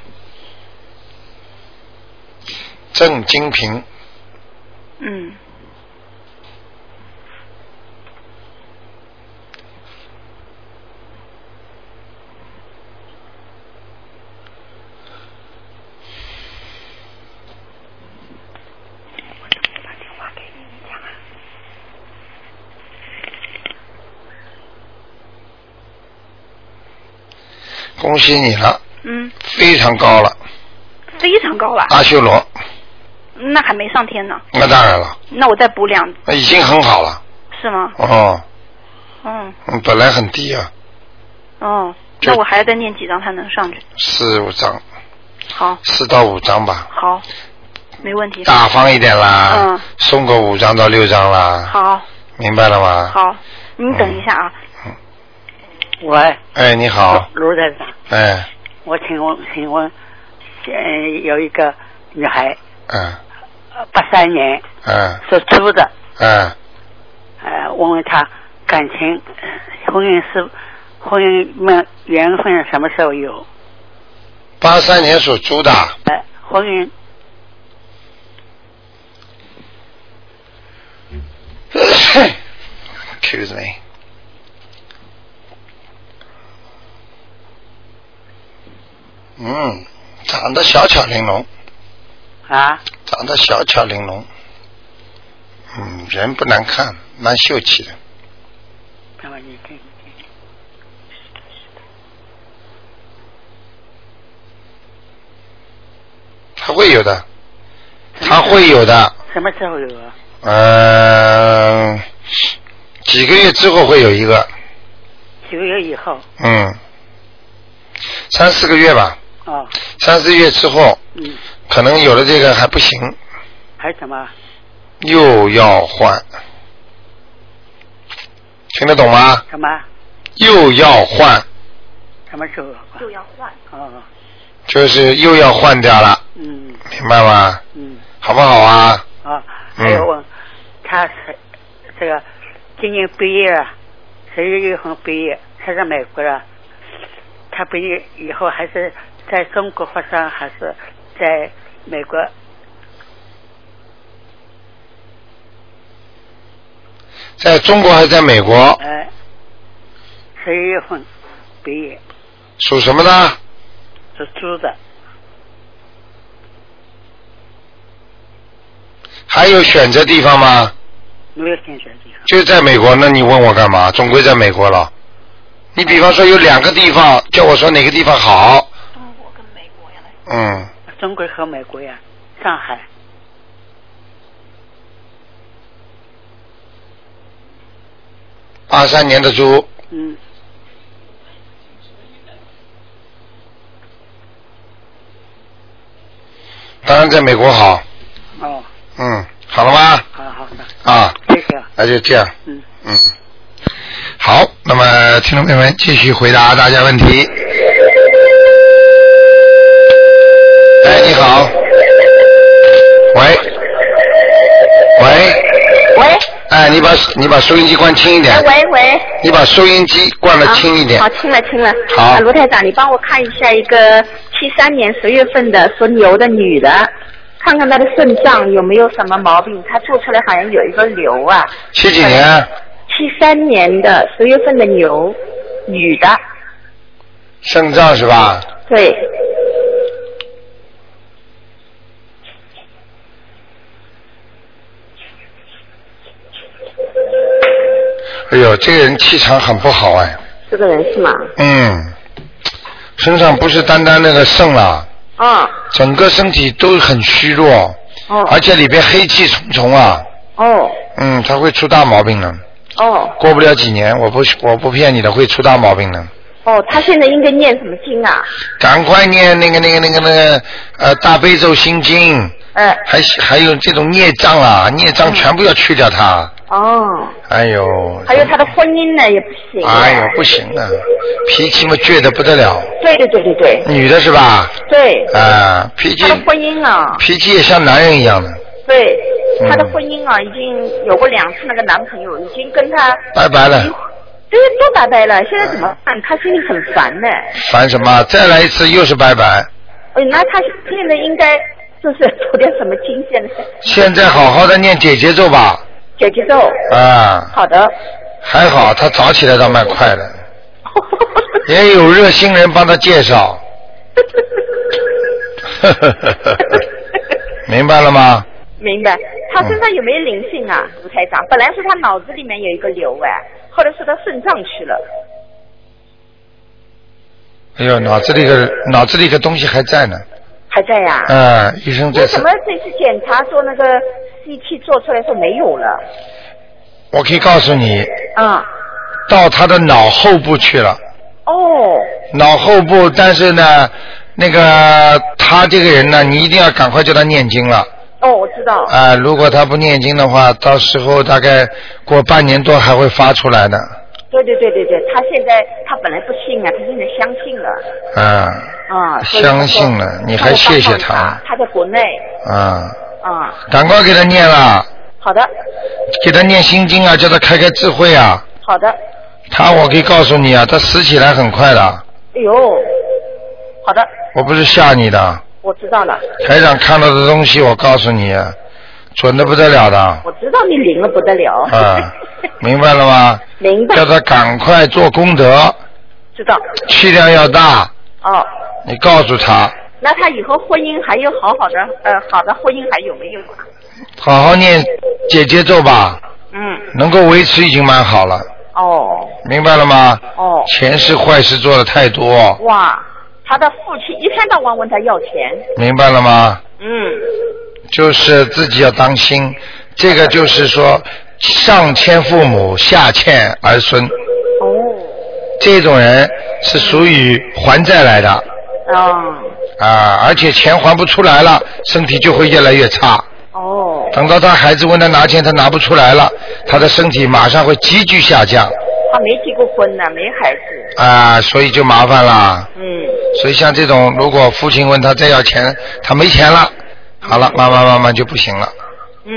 郑金平。嗯。我电话给你啊恭喜你了。嗯。非常高了。非常高了。阿修罗。那还没上天呢。那当然了。那我再补两。那已经很好了。是吗？哦。嗯。嗯，本来很低啊。哦，那我还要再念几张才能上去？四五张。好。四到五张吧。好，没问题。大方一点啦。嗯。送个五张到六张啦。好。明白了吗？好，您等一下啊。嗯。喂。哎，你好。卢台长。哎。我请问，请问，呃，有一个女孩。嗯。八三年。嗯。属猪的。嗯。呃，问问他感情、婚姻是婚姻们缘分什么时候有？八三年属猪的。呃，婚姻。Excuse me。嗯，长得小巧玲珑。啊。长得小巧玲珑。嗯，人不难看，蛮秀气的。他会有的，他会有的。什么时候有啊？嗯，几个月之后会有一个。几个月以后。嗯，三四个月吧。哦。三四个月之后。嗯。可能有了这个还不行。还什么？又要换。听得懂吗？什么？又要换。什么时候？又要换。哦。就是又要换掉了。嗯。明白吗？嗯。好不好啊？啊，还有问，他是这个今年毕业了，十一月份毕业，他在美国了。他毕业以后还是在中国发生，还是在美国？在中国还是在美国？呃，十一月份毕业。属什么的？属猪的。还有选择地方吗？没有选择地方。就在美国，那你问我干嘛？总归在美国了。你比方说有两个地方，叫我说哪个地方好？中国跟美国呀。嗯。中国和美国呀，上海。八三年的猪。嗯。当然在美国好。哦。嗯，好了吗？好好的。啊。谢谢。那就这样。嗯。嗯。好，那么听众朋友们继续回答大家问题。喂。喂。喂。哎，你把你把收音机关轻一点。喂喂。你把收音机关了轻一点。好，轻了轻了。好。卢台长，你帮我看一下一个七三年十月份的属牛的女的，看看她的肾脏有没有什么毛病？她做出来好像有一个瘤啊。七几年？七三年的十月份的牛，女的。肾脏是吧？对。哎呦，这个人气场很不好哎。这个人是吗？嗯，身上不是单单那个肾了。啊。整个身体都很虚弱。哦。而且里边黑气重重啊。哦。嗯，他会出大毛病的。哦。过不了几年，我不我不骗你的，会出大毛病的。哦，他现在应该念什么经啊？赶快念那个那个那个那个呃大悲咒心经。哎。还还有这种孽障啊，孽障全部要去掉它。哦。哎呦。还有他的婚姻呢，也不行。哎呦，不行啊，脾气嘛倔得不得了。对对对对对。女的是吧？对。啊，脾气。他的婚姻啊。脾气也像男人一样的。对，他的婚姻啊，已经有过两次那个男朋友，已经跟他。拜拜了。对，都拜拜了，现在怎么办？他心里很烦呢。烦什么？再来一次又是拜拜。哎，那他现在应该就是 做点什么经现在？现在好好的念姐姐咒吧。姐姐咒。啊。好的。还好，他早起来倒蛮快的。也有热心人帮他介绍。明白了吗？明白。他身上有没有灵性啊，吴台长？本来是他脑子里面有一个瘤哎，后来是他肾脏去了。哎呦，脑子里个脑子里个东西还在呢。还在呀？嗯，医生这次。为什么这次检查做那个 CT 做出来说没有了？我可以告诉你。啊。到他的脑后部去了。哦。脑后部，但是呢，那个他这个人呢，你一定要赶快叫他念经了。哦，我知道。啊，如果他不念经的话，到时候大概过半年多还会发出来的。对对对对对，他现在他本来不信啊，他现在相信了。啊。啊。相信了，你还谢谢他。他在国内。啊。啊。赶快给他念了。好的。给他念心经啊，叫他开开智慧啊。好的。他，我可以告诉你啊，他死起来很快的。哎呦。好的。我不是吓你的。我知道了。台长看到的东西，我告诉你，准的不得了的。我知道你灵了不得了。啊。明白了吗？明白。叫他赶快做功德。知道。气量要大。哦。你告诉他。那他以后婚姻还有好好的呃好的婚姻还有没有啊？好好念姐姐咒吧。嗯。能够维持已经蛮好了。哦。明白了吗？哦。前世坏事做的太多。哇，他的父亲一天到晚问他要钱。明白了吗？嗯。就是自己要当心，这个就是说。上欠父母，下欠儿孙。哦。这种人是属于还债来的。啊。啊，而且钱还不出来了，身体就会越来越差。哦。等到他孩子问他拿钱，他拿不出来了，他的身体马上会急剧下降。他没结过婚呢，没孩子。啊，所以就麻烦了。嗯。所以像这种，如果父亲问他再要钱，他没钱了，好了，慢慢慢慢就不行了。嗯。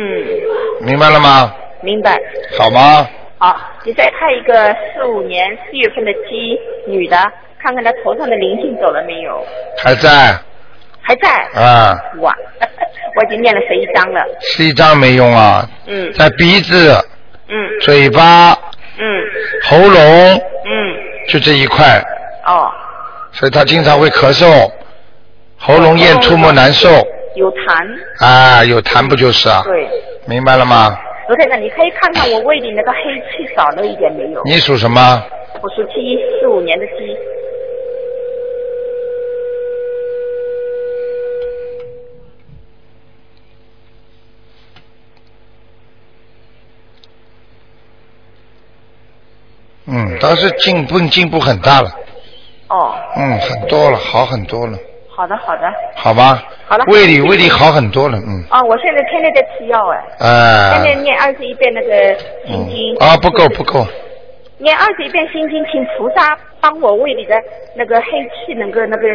明白了吗？明白。好吗？好，你再看一个四五年四月份的鸡，女的，看看她头上的灵性走了没有？还在。还在。啊。哇，我已经念了十一章了。十一章没用啊。嗯。在鼻子。嗯。嘴巴。嗯。喉咙。嗯。就这一块。哦。所以她经常会咳嗽，喉咙咽唾沫难受。有痰。啊，有痰不就是啊？对。明白了吗？昨天呢，你可以看看我胃里那个黑气少了一点没有？你属什么？我属鸡，四五年的鸡。嗯，倒是进步进步很大了。哦。嗯，很多了，好很多了。好的，好的。好吧。好了。胃里胃里好很多了，嗯。啊，我现在天天在吃药哎。哎。天天念二十一遍那个心经。啊，不够不够。念二十一遍心经，请菩萨帮我胃里的那个黑气能够那个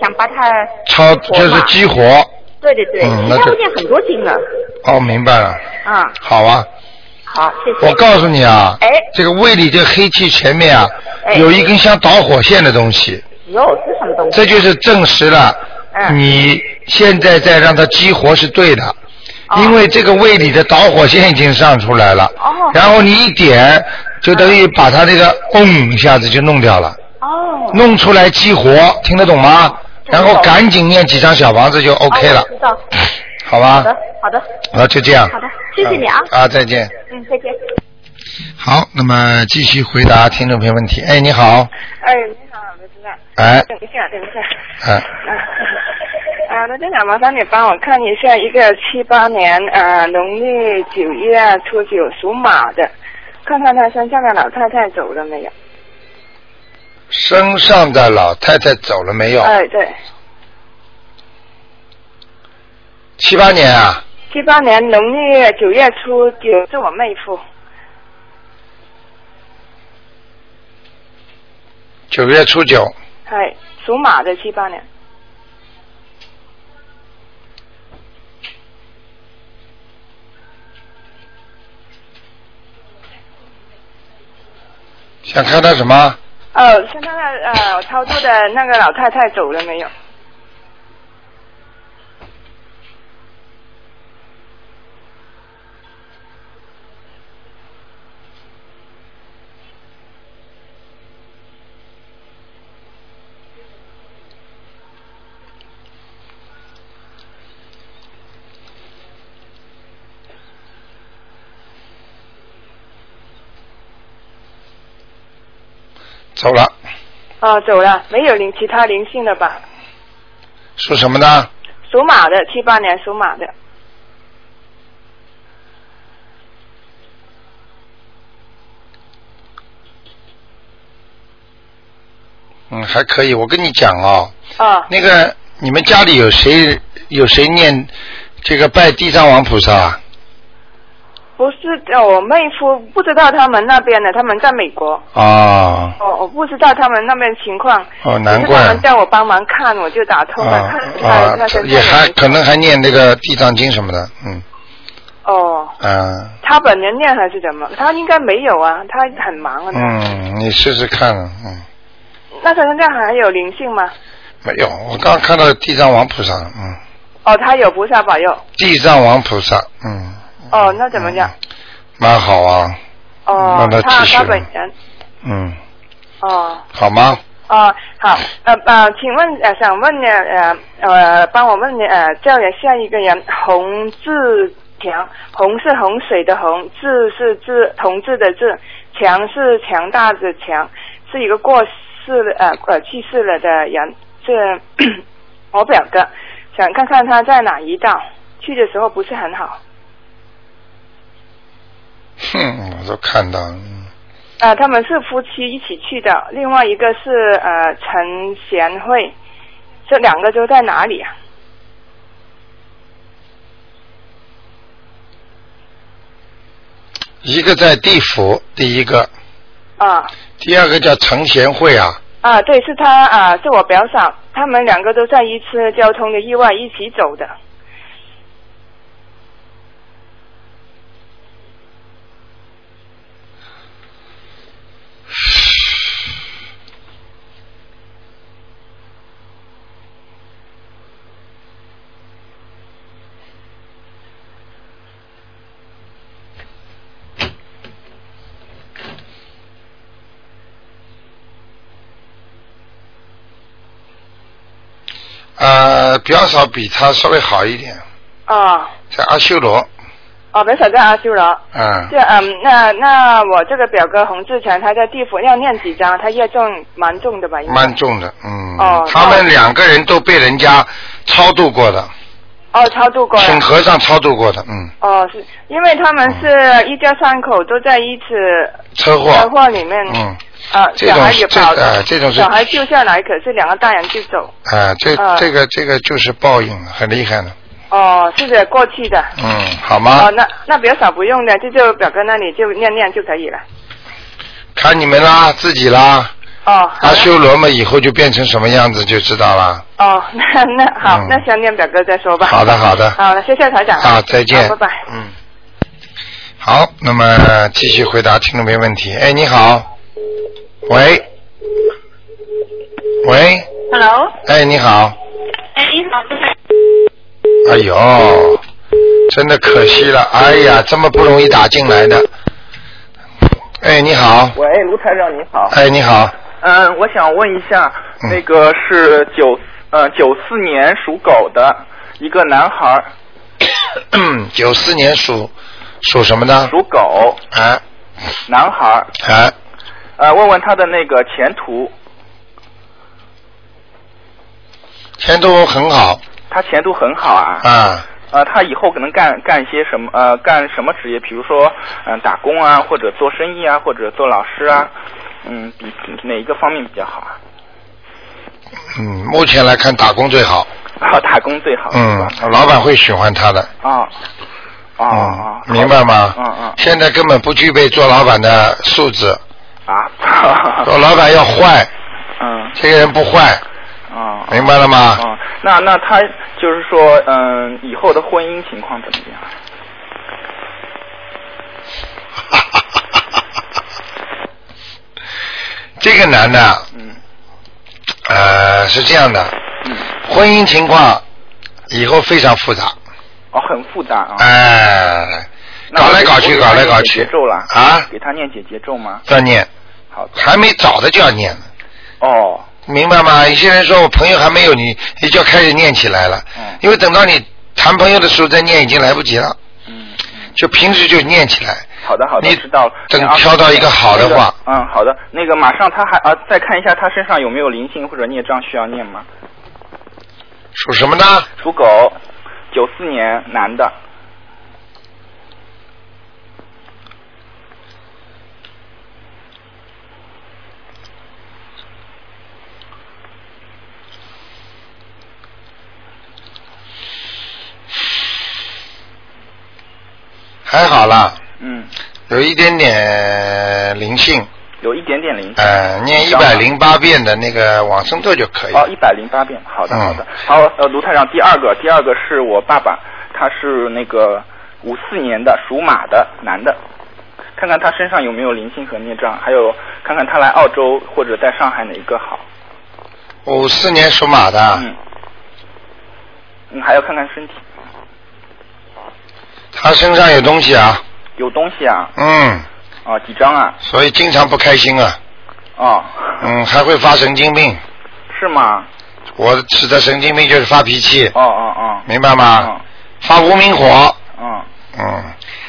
想把它超就是激活。对对对，嗯，那就。念很多经了。哦，明白了。嗯。好啊。好，谢谢。我告诉你啊。哎。这个胃里这黑气前面啊，有一根像导火线的东西。这就是证实了，你现在在让它激活是对的，因为这个胃里的导火线已经上出来了，然后你一点，就等于把它这个嗡一下子就弄掉了，弄出来激活，听得懂吗？然后赶紧念几张小房子就 OK 了，好吧？好的，好的。好，就这样。好的，谢谢你啊。啊，再见。嗯，再见。好，那么继续回答听众朋友问题。哎，你好。哎，哎。等一下，等一下。哎。啊，罗先生，麻烦你帮我看一下一个七八年呃农历九月初九属马的，看看他身上的老太太走了没有？身上的老太太走了没有？哎，对。七八年啊。七八年农历九月初九是我妹夫。九月初九。哎，属马的七八年。想看他什么？呃，想看看呃，我操作的那个老太太走了没有？走了。哦，走了，没有灵其他灵性的吧？属什么的？属马的，七八年属马的。嗯，还可以。我跟你讲哦，啊，那个你们家里有谁有谁念这个拜地藏王菩萨啊？不是，我妹夫不知道他们那边的，他们在美国。啊。哦，我不知道他们那边情况。哦，难怪。他们叫我帮忙看，我就打通了。啊啊，也还可能还念那个地藏经什么的，嗯。哦。嗯。他本人念还是怎么？他应该没有啊，他很忙啊。嗯，你试试看，嗯。那他身上还有灵性吗？没有，我刚看到地藏王菩萨，嗯。哦，他有菩萨保佑。地藏王菩萨，嗯。哦，那怎么样？蛮好啊。哦，他他本人。嗯。哦。好吗？哦，好，呃呃，请问呃，想问呢，呃呃，帮我问呢，呃，叫人下一个人，洪志强，洪是洪水的洪，志是志同志的志，强是强大的强，是一个过世了呃呃去世了的人，是 我表哥，想看看他在哪一道，去的时候不是很好。哼，我都看到了。啊，他们是夫妻一起去的，另外一个是呃陈贤惠，这两个都在哪里啊？一个在地府，第一个。啊。第二个叫陈贤惠啊。啊，对，是他啊，是我表嫂，他们两个都在一次交通的意外一起走的。呃，表嫂比他稍微好一点。啊。在阿修罗。哦，表嫂在阿修罗。嗯。对嗯，那那我这个表哥洪志全，他在地府要念几张？他业重蛮重的吧？蛮重的，嗯。哦。他们两个人都被人家超度过的。哦，超度过。请和尚超度过的，嗯。哦，是因为他们是一家三口都在一次车祸车祸里面。嗯。啊，小孩也跑，这种是小孩救下来，可是两个大人就走。啊，这这个这个就是报应，很厉害的。哦，是的，过去的。嗯，好吗？哦，那那表嫂不用的，就就表哥那里就念念就可以了。看你们啦，自己啦。哦。阿修罗嘛，以后就变成什么样子就知道了。哦，那那好，那先念表哥再说吧。好的，好的。好了，谢谢台长。啊，再见。拜拜。嗯。好，那么继续回答听众没问题。哎，你好。喂，喂，Hello，哎，你好，哎，你好，哎呦，真的可惜了，哎呀，这么不容易打进来的，哎，你好，喂，卢台长你好，哎，你好，嗯，我想问一下，那个是九呃九四年属狗的一个男孩，九四年属属什么呢？属狗，啊，男孩，啊。呃，问问他的那个前途。前途很好。他前途很好啊。啊。呃，他以后可能干干些什么？呃，干什么职业？比如说，嗯，打工啊，或者做生意啊，或者做老师啊。嗯，比哪一个方面比较好啊？嗯，目前来看，打工最好。啊，打工最好。嗯，老板会喜欢他的。啊。啊啊。明白吗？嗯嗯。现在根本不具备做老板的素质。啊，做老板要坏，嗯，这个人不坏，啊，明白了吗？啊，那那他就是说，嗯，以后的婚姻情况怎么样？这个男的，嗯，呃，是这样的，嗯，婚姻情况以后非常复杂，哦，很复杂啊，哎，搞来搞去，搞来搞去，节奏了啊，给他念姐节奏吗？要念。好还没找的就要念哦，明白吗？有些人说我朋友还没有你，你就要开始念起来了。嗯。因为等到你谈朋友的时候再念已经来不及了。嗯就平时就念起来。好的好的，知道了。等挑到一个好的话。嗯，好的。那个马上他还啊，再看一下他身上有没有灵性或者孽障需要念吗？属什么呢？属狗，九四年男的。还好啦，嗯，有一点点灵性，有一点点灵性，呃，念一百零八遍的那个往生咒就可以。哦，一百零八遍，好的好的。好，呃，卢太长，第二个，第二个是我爸爸，他是那个五四年的属马的男的，看看他身上有没有灵性和孽障，还有看看他来澳洲或者在上海哪一个好。五四年属马的。嗯。嗯，还要看看身体。他身上有东西啊，有东西啊，嗯，啊几张啊，所以经常不开心啊，哦，嗯，还会发神经病，是吗？我指的神经病就是发脾气，哦哦哦，明白吗？发无名火，嗯嗯，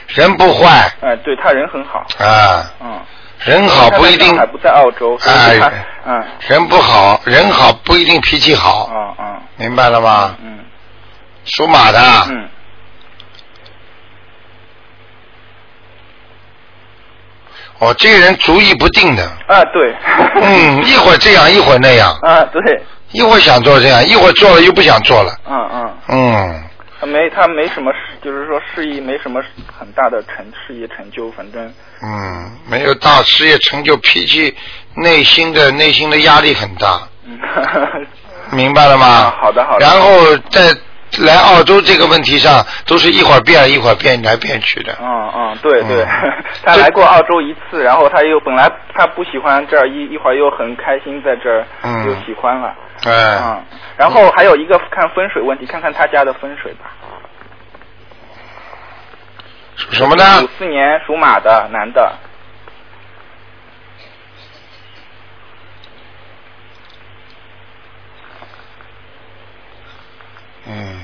人不坏，哎，对他人很好，啊，嗯，人好不一定，还不在澳洲，哎，嗯，人不好，人好不一定脾气好，嗯嗯，明白了吗？嗯，属马的，嗯。哦，这个人主意不定的。啊，对。嗯，一会儿这样，一会儿那样。啊，对。一会儿想做这样，一会儿做了又不想做了。嗯嗯。嗯。他没，他没什么事，就是说事业没什么很大的成事业成就，反正。嗯，没有大事业成就，脾气内心的内心的压力很大。嗯。明白了吗？好的好的。然后在。来澳洲这个问题上，都是一会儿变一会儿变来变去的。嗯嗯，对对，他来过澳洲一次，然后他又本来他不喜欢这儿，一一会儿又很开心在这儿，又喜欢了。哎嗯，然后还有一个看风水问题，看看他家的风水吧。属什么呢？五四年属马的男的。嗯，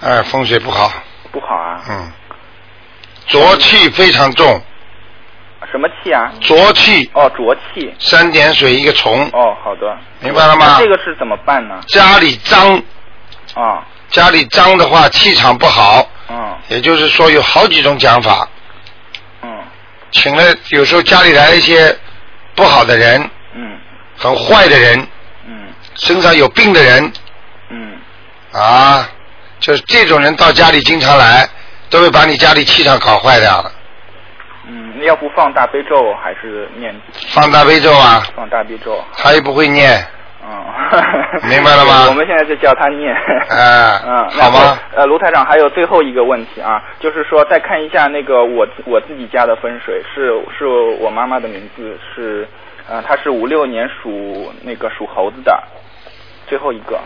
哎，风水不好。不好啊。嗯。浊气非常重。什么气啊？浊气。哦，浊气。三点水一个虫。哦，好的。明白了吗？这个是怎么办呢？家里脏。啊。家里脏的话，气场不好。嗯。也就是说，有好几种讲法。嗯。请了，有时候家里来一些不好的人。嗯。很坏的人。嗯。身上有病的人。嗯，啊，就是这种人到家里经常来，都会把你家里气场搞坏掉了。嗯，要不放大悲咒还是念？放大悲咒啊。放大悲咒。他又不会念。嗯。明白了吗？我们现在就叫他念。啊。嗯，好吗？呃，卢台长还有最后一个问题啊，就是说再看一下那个我我自己家的风水，是是我妈妈的名字是，呃，她是五六年属那个属猴子的，最后一个。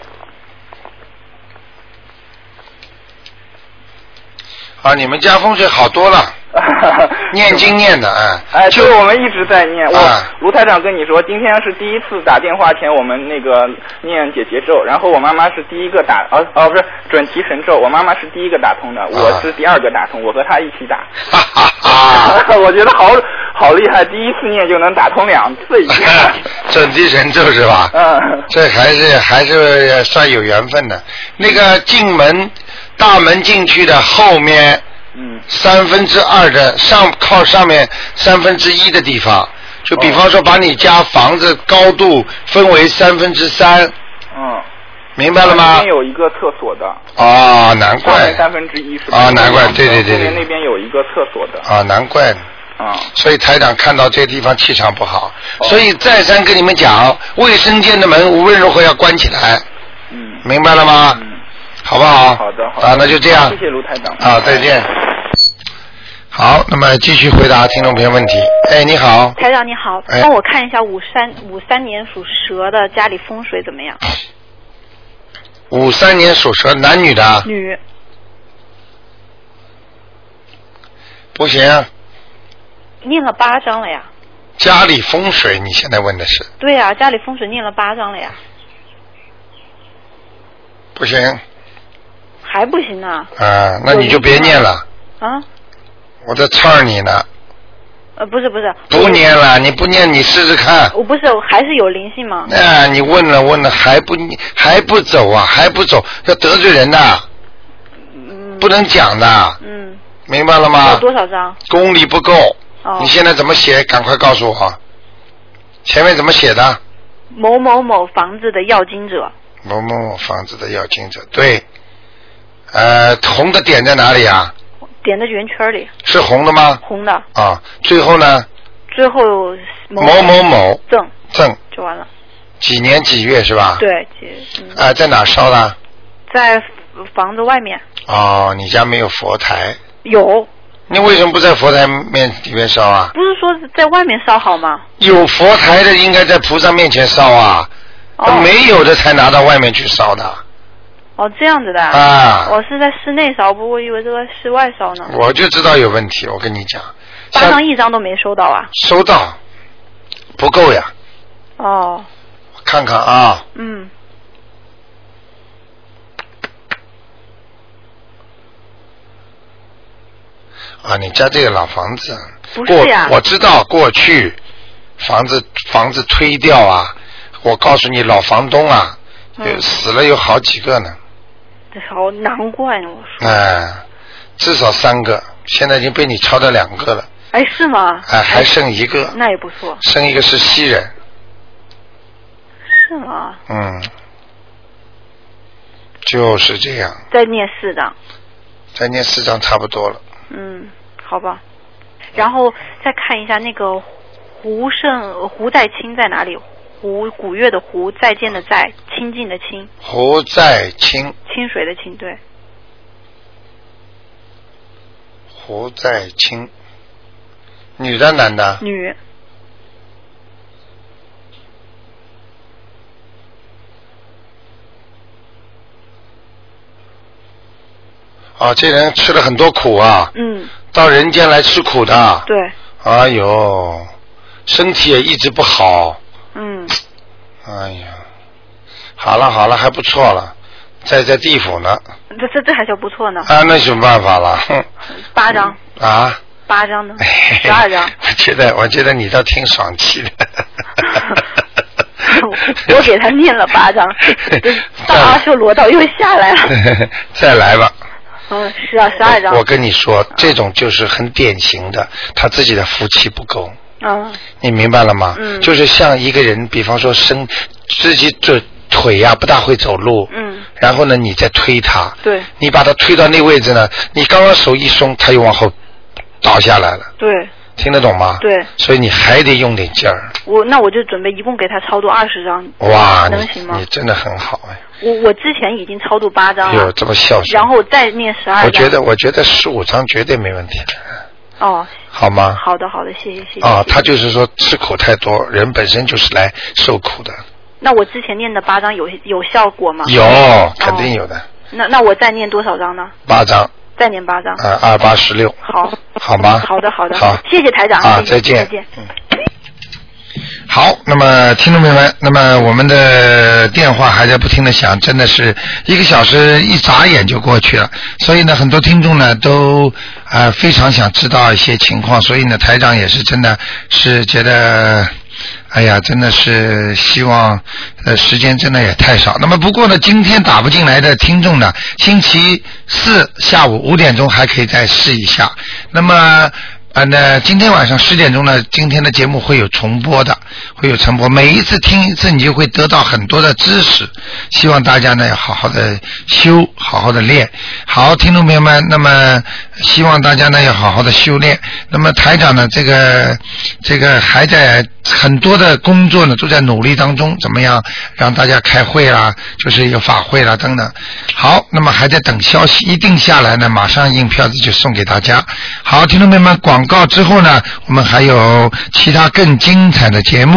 啊，你们家风水好多了，念经念的哎。哎，就我们一直在念。我卢台长跟你说，今天是第一次打电话前我们那个念解结咒，然后我妈妈是第一个打，哦哦不是准提神咒，我妈妈是第一个打通的，我是第二个打通，我和她一起打。哈哈哈！我觉得好好厉害，第一次念就能打通两次一样。准提神咒是吧？嗯。这还是还是算有缘分的。那个进门。大门进去的后面，嗯，三分之二的上靠上面三分之一的地方，就比方说把你家房子高度分为三分之三，嗯，明白了吗？那边有一个厕所的。啊，难怪。三分之一是吧？啊，难怪，对对对对。那边有一个厕所的。啊，难怪。啊。所以台长看到这个地方气场不好，所以再三跟你们讲，卫生间的门无论如何要关起来。嗯。明白了吗？嗯。好不好？好的，好的。啊，那就这样。谢谢卢台长。啊，再见。好，那么继续回答听众朋友问题。哎，你好。台长你好，帮我看一下五三五三年属蛇的家里风水怎么样？五三年属蛇，男女的？女。不行。念了八章了呀。家里风水，你现在问的是？对呀，家里风水念了八章了呀。不行。还不行呢。啊，那你就别念了。啊。我在刺你呢。呃，不是不是。不念了，你不念，你试试看。我不是，还是有灵性吗？啊，你问了问了，还不还不走啊？还不走，要得罪人的，不能讲的。嗯。明白了吗？有多少张？功力不够。哦。你现在怎么写？赶快告诉我。前面怎么写的？某某某房子的要经者。某某某房子的要经者，对。呃，红的点在哪里啊？点在圆圈里。是红的吗？红的。啊，最后呢？最后。某某某。正。正。就完了。几年几月是吧？对，几。啊，在哪烧的？在房子外面。哦，你家没有佛台？有。你为什么不在佛台面里面烧啊？不是说在外面烧好吗？有佛台的应该在菩萨面前烧啊，没有的才拿到外面去烧的。哦，这样子的啊！我是在室内烧，不过以为这个室外烧呢。我就知道有问题，我跟你讲。八张一张都没收到啊！收到，不够呀。哦。我看看啊。嗯。啊，你家这个老房子，不是呀？我知道过去房子房子推掉啊，我告诉你，老房东啊，死了有好几个呢。好难怪我说。哎，至少三个，现在已经被你抄到两个了。哎，是吗？哎，还剩一个。那也不错。剩一个是西人。是吗？嗯，就是这样。再念四张。再念四张差不多了。嗯，好吧，然后再看一下那个胡胜胡代清在哪里？胡古月的湖，再见的再，清净的清。胡在清。清水的清，对。胡在清，女的男的？女。啊，这人吃了很多苦啊！嗯，到人间来吃苦的。对。哎呦，身体也一直不好。嗯。哎呀，好了好了，还不错了，在在地府呢。这这这还叫不错呢。啊，那有办法了。八张。啊。八张呢？十二张。我觉得，我觉得你倒挺爽气的。我给他念了八张，大阿修罗道又下来了。再来吧。嗯，是啊，十二张。我跟你说，这种就是很典型的，他自己的福气不够。嗯。你明白了吗？嗯。就是像一个人，比方说身自己这腿呀不大会走路。嗯。然后呢，你再推他。对。你把他推到那位置呢，你刚刚手一松，他又往后倒下来了。对。听得懂吗？对。所以你还得用点劲儿。我那我就准备一共给他超度二十张。哇，能行吗？你真的很好哎。我我之前已经超度八张了。有这么孝顺。然后再念十二张。我觉得我觉得十五张绝对没问题的。哦。好吗？好的好的，谢谢谢谢。啊，他就是说吃苦太多，人本身就是来受苦的。那我之前念的八张有有效果吗？有，肯定有的。那那我再念多少张呢？八张。再念八张。啊，二八十六。好。好吗？好的好的。好，谢谢台长。啊，再见。再见。嗯。好，那么听众朋友们，那么我们的电话还在不停的响，真的是一个小时一眨眼就过去了。所以呢，很多听众呢都啊非常想知道一些情况，所以呢，台长也是真的是觉得，哎呀，真的是希望呃时间真的也太少。那么不过呢，今天打不进来的听众呢，星期四下午五点钟还可以再试一下。那么。啊，那今天晚上十点钟呢，今天的节目会有重播的，会有重播。每一次听一次，你就会得到很多的知识。希望大家呢要好好的修，好好的练。好，听众朋友们，那么希望大家呢要好好的修炼。那么台长呢，这个这个还在很多的工作呢，都在努力当中，怎么样让大家开会啦，就是有法会啦等等。好，那么还在等消息，一定下来呢，马上印票子就送给大家。好，听众朋友们，广。广告之后呢，我们还有其他更精彩的节目。